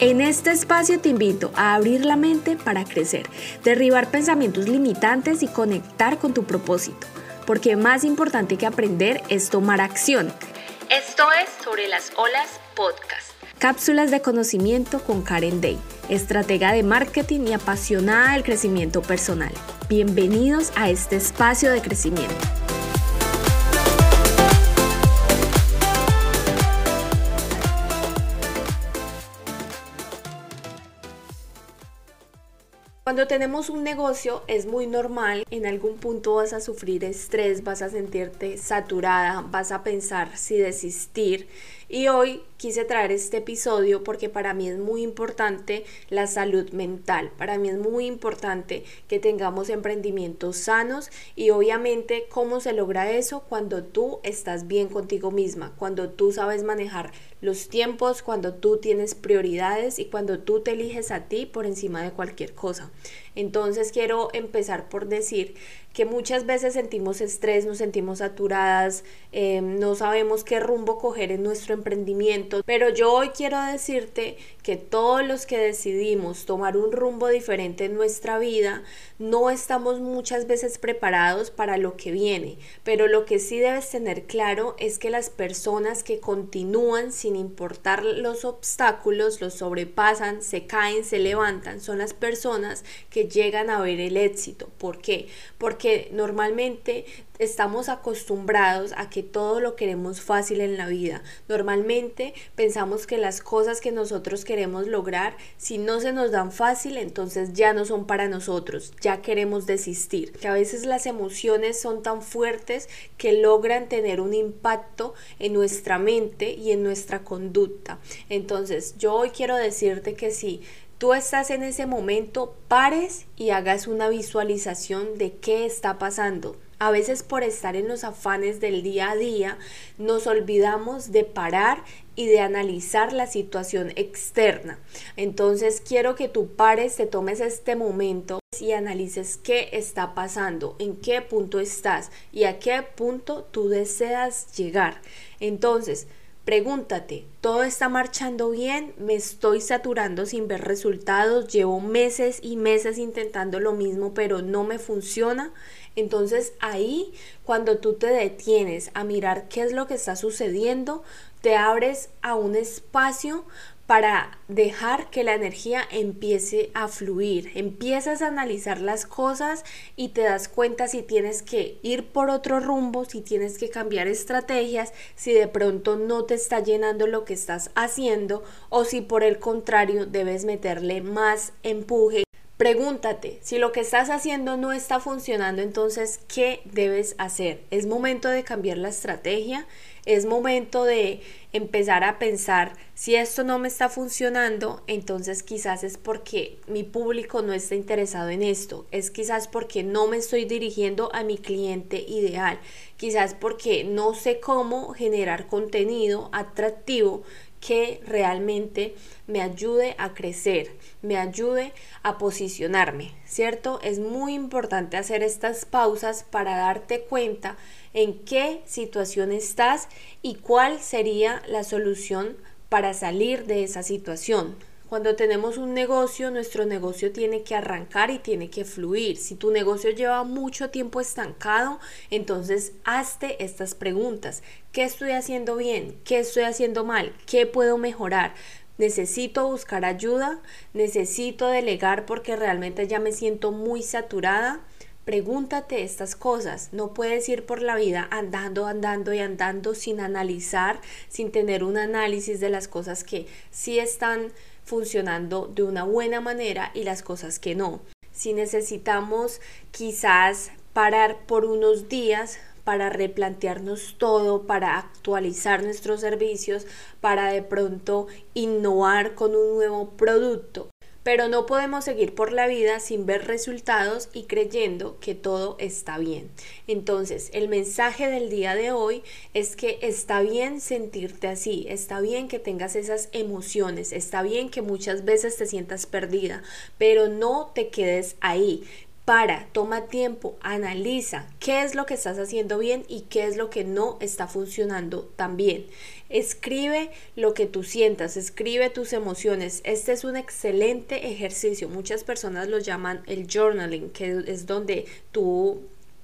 En este espacio te invito a abrir la mente para crecer, derribar pensamientos limitantes y conectar con tu propósito, porque más importante que aprender es tomar acción. Esto es Sobre las Olas Podcast. Cápsulas de conocimiento con Karen Day, estratega de marketing y apasionada del crecimiento personal. Bienvenidos a este espacio de crecimiento. Cuando tenemos un negocio es muy normal, en algún punto vas a sufrir estrés, vas a sentirte saturada, vas a pensar si desistir. Y hoy quise traer este episodio porque para mí es muy importante la salud mental, para mí es muy importante que tengamos emprendimientos sanos y obviamente cómo se logra eso cuando tú estás bien contigo misma, cuando tú sabes manejar los tiempos, cuando tú tienes prioridades y cuando tú te eliges a ti por encima de cualquier cosa. Entonces quiero empezar por decir que muchas veces sentimos estrés, nos sentimos saturadas, em, no sabemos qué rumbo coger en nuestro emprendimiento, pero yo hoy quiero decirte que todos los que decidimos tomar un rumbo diferente en nuestra vida, no estamos muchas veces preparados para lo que viene, pero lo que sí debes tener claro es que las personas que continúan sin importar los obstáculos, los sobrepasan, se caen, se levantan, son las personas que llegan a ver el éxito. ¿Por qué? Porque normalmente estamos acostumbrados a que todo lo queremos fácil en la vida. Normalmente pensamos que las cosas que nosotros queremos lograr, si no se nos dan fácil, entonces ya no son para nosotros, ya queremos desistir. Que a veces las emociones son tan fuertes que logran tener un impacto en nuestra mente y en nuestra conducta. Entonces yo hoy quiero decirte que si tú estás en ese momento, pares y hagas una visualización de qué está pasando. A veces por estar en los afanes del día a día nos olvidamos de parar y de analizar la situación externa. Entonces quiero que tú pares, te tomes este momento y analices qué está pasando, en qué punto estás y a qué punto tú deseas llegar. Entonces, Pregúntate, ¿todo está marchando bien? ¿Me estoy saturando sin ver resultados? ¿Llevo meses y meses intentando lo mismo pero no me funciona? Entonces ahí, cuando tú te detienes a mirar qué es lo que está sucediendo, te abres a un espacio para dejar que la energía empiece a fluir. Empiezas a analizar las cosas y te das cuenta si tienes que ir por otro rumbo, si tienes que cambiar estrategias, si de pronto no te está llenando lo que estás haciendo o si por el contrario debes meterle más empuje. Pregúntate, si lo que estás haciendo no está funcionando, entonces, ¿qué debes hacer? Es momento de cambiar la estrategia, es momento de empezar a pensar si esto no me está funcionando, entonces quizás es porque mi público no está interesado en esto, es quizás porque no me estoy dirigiendo a mi cliente ideal, quizás porque no sé cómo generar contenido atractivo que realmente me ayude a crecer, me ayude a posicionarme, ¿cierto? Es muy importante hacer estas pausas para darte cuenta en qué situación estás y cuál sería la solución para salir de esa situación. Cuando tenemos un negocio, nuestro negocio tiene que arrancar y tiene que fluir. Si tu negocio lleva mucho tiempo estancado, entonces hazte estas preguntas. ¿Qué estoy haciendo bien? ¿Qué estoy haciendo mal? ¿Qué puedo mejorar? necesito buscar ayuda, necesito delegar porque realmente ya me siento muy saturada. Pregúntate estas cosas. No puedes ir por la vida andando, andando y andando sin analizar, sin tener un análisis de las cosas que sí están funcionando de una buena manera y las cosas que no. Si necesitamos quizás parar por unos días para replantearnos todo, para actualizar nuestros servicios, para de pronto innovar con un nuevo producto pero no podemos seguir por la vida sin ver resultados y creyendo que todo está bien. Entonces, el mensaje del día de hoy es que está bien sentirte así, está bien que tengas esas emociones, está bien que muchas veces te sientas perdida, pero no te quedes ahí para, toma tiempo, analiza qué es lo que estás haciendo bien y qué es lo que no está funcionando tan bien. Escribe lo que tú sientas, escribe tus emociones. Este es un excelente ejercicio. Muchas personas lo llaman el journaling, que es donde tú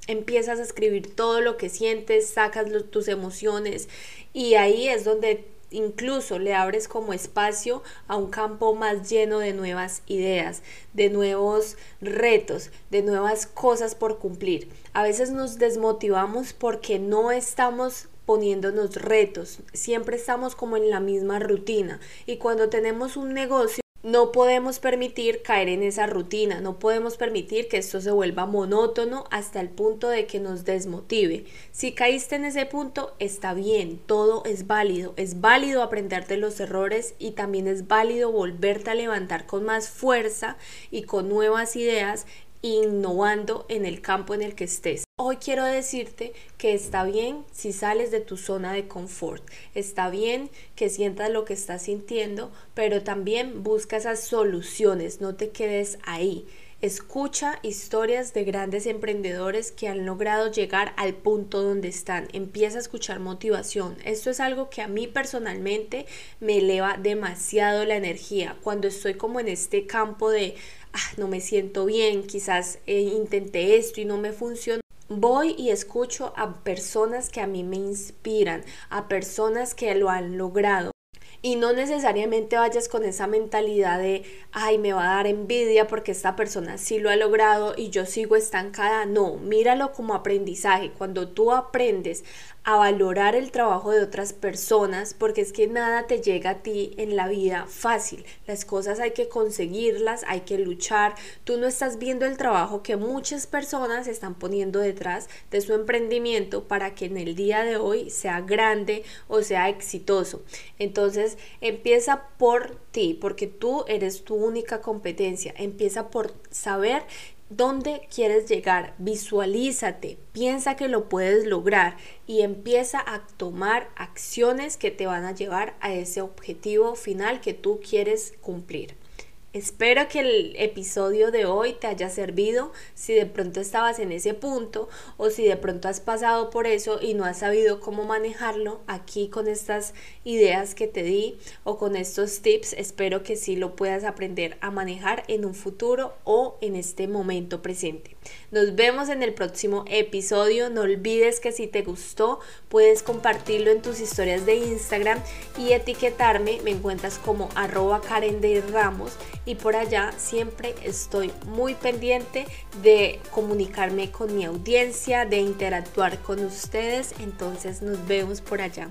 empiezas a escribir todo lo que sientes, sacas tus emociones y ahí es donde incluso le abres como espacio a un campo más lleno de nuevas ideas, de nuevos retos, de nuevas cosas por cumplir. A veces nos desmotivamos porque no estamos poniéndonos retos, siempre estamos como en la misma rutina y cuando tenemos un negocio no podemos permitir caer en esa rutina, no podemos permitir que esto se vuelva monótono hasta el punto de que nos desmotive. Si caíste en ese punto, está bien, todo es válido, es válido aprender de los errores y también es válido volverte a levantar con más fuerza y con nuevas ideas innovando en el campo en el que estés. Hoy quiero decirte que está bien si sales de tu zona de confort, está bien que sientas lo que estás sintiendo, pero también busca esas soluciones, no te quedes ahí. Escucha historias de grandes emprendedores que han logrado llegar al punto donde están. Empieza a escuchar motivación. Esto es algo que a mí personalmente me eleva demasiado la energía. Cuando estoy como en este campo de ah, no me siento bien, quizás eh, intenté esto y no me funcionó. Voy y escucho a personas que a mí me inspiran, a personas que lo han logrado. Y no necesariamente vayas con esa mentalidad de, ay, me va a dar envidia porque esta persona sí lo ha logrado y yo sigo estancada. No, míralo como aprendizaje. Cuando tú aprendes a valorar el trabajo de otras personas, porque es que nada te llega a ti en la vida fácil. Las cosas hay que conseguirlas, hay que luchar. Tú no estás viendo el trabajo que muchas personas están poniendo detrás de su emprendimiento para que en el día de hoy sea grande o sea exitoso. Entonces, empieza por ti, porque tú eres tu única competencia. Empieza por saber ¿Dónde quieres llegar? Visualízate, piensa que lo puedes lograr y empieza a tomar acciones que te van a llevar a ese objetivo final que tú quieres cumplir. Espero que el episodio de hoy te haya servido si de pronto estabas en ese punto o si de pronto has pasado por eso y no has sabido cómo manejarlo aquí con estas ideas que te di o con estos tips. Espero que sí lo puedas aprender a manejar en un futuro o en este momento presente. Nos vemos en el próximo episodio. No olvides que si te gustó puedes compartirlo en tus historias de Instagram y etiquetarme. Me encuentras como arroba Karen de Ramos y por allá siempre estoy muy pendiente de comunicarme con mi audiencia, de interactuar con ustedes. Entonces nos vemos por allá.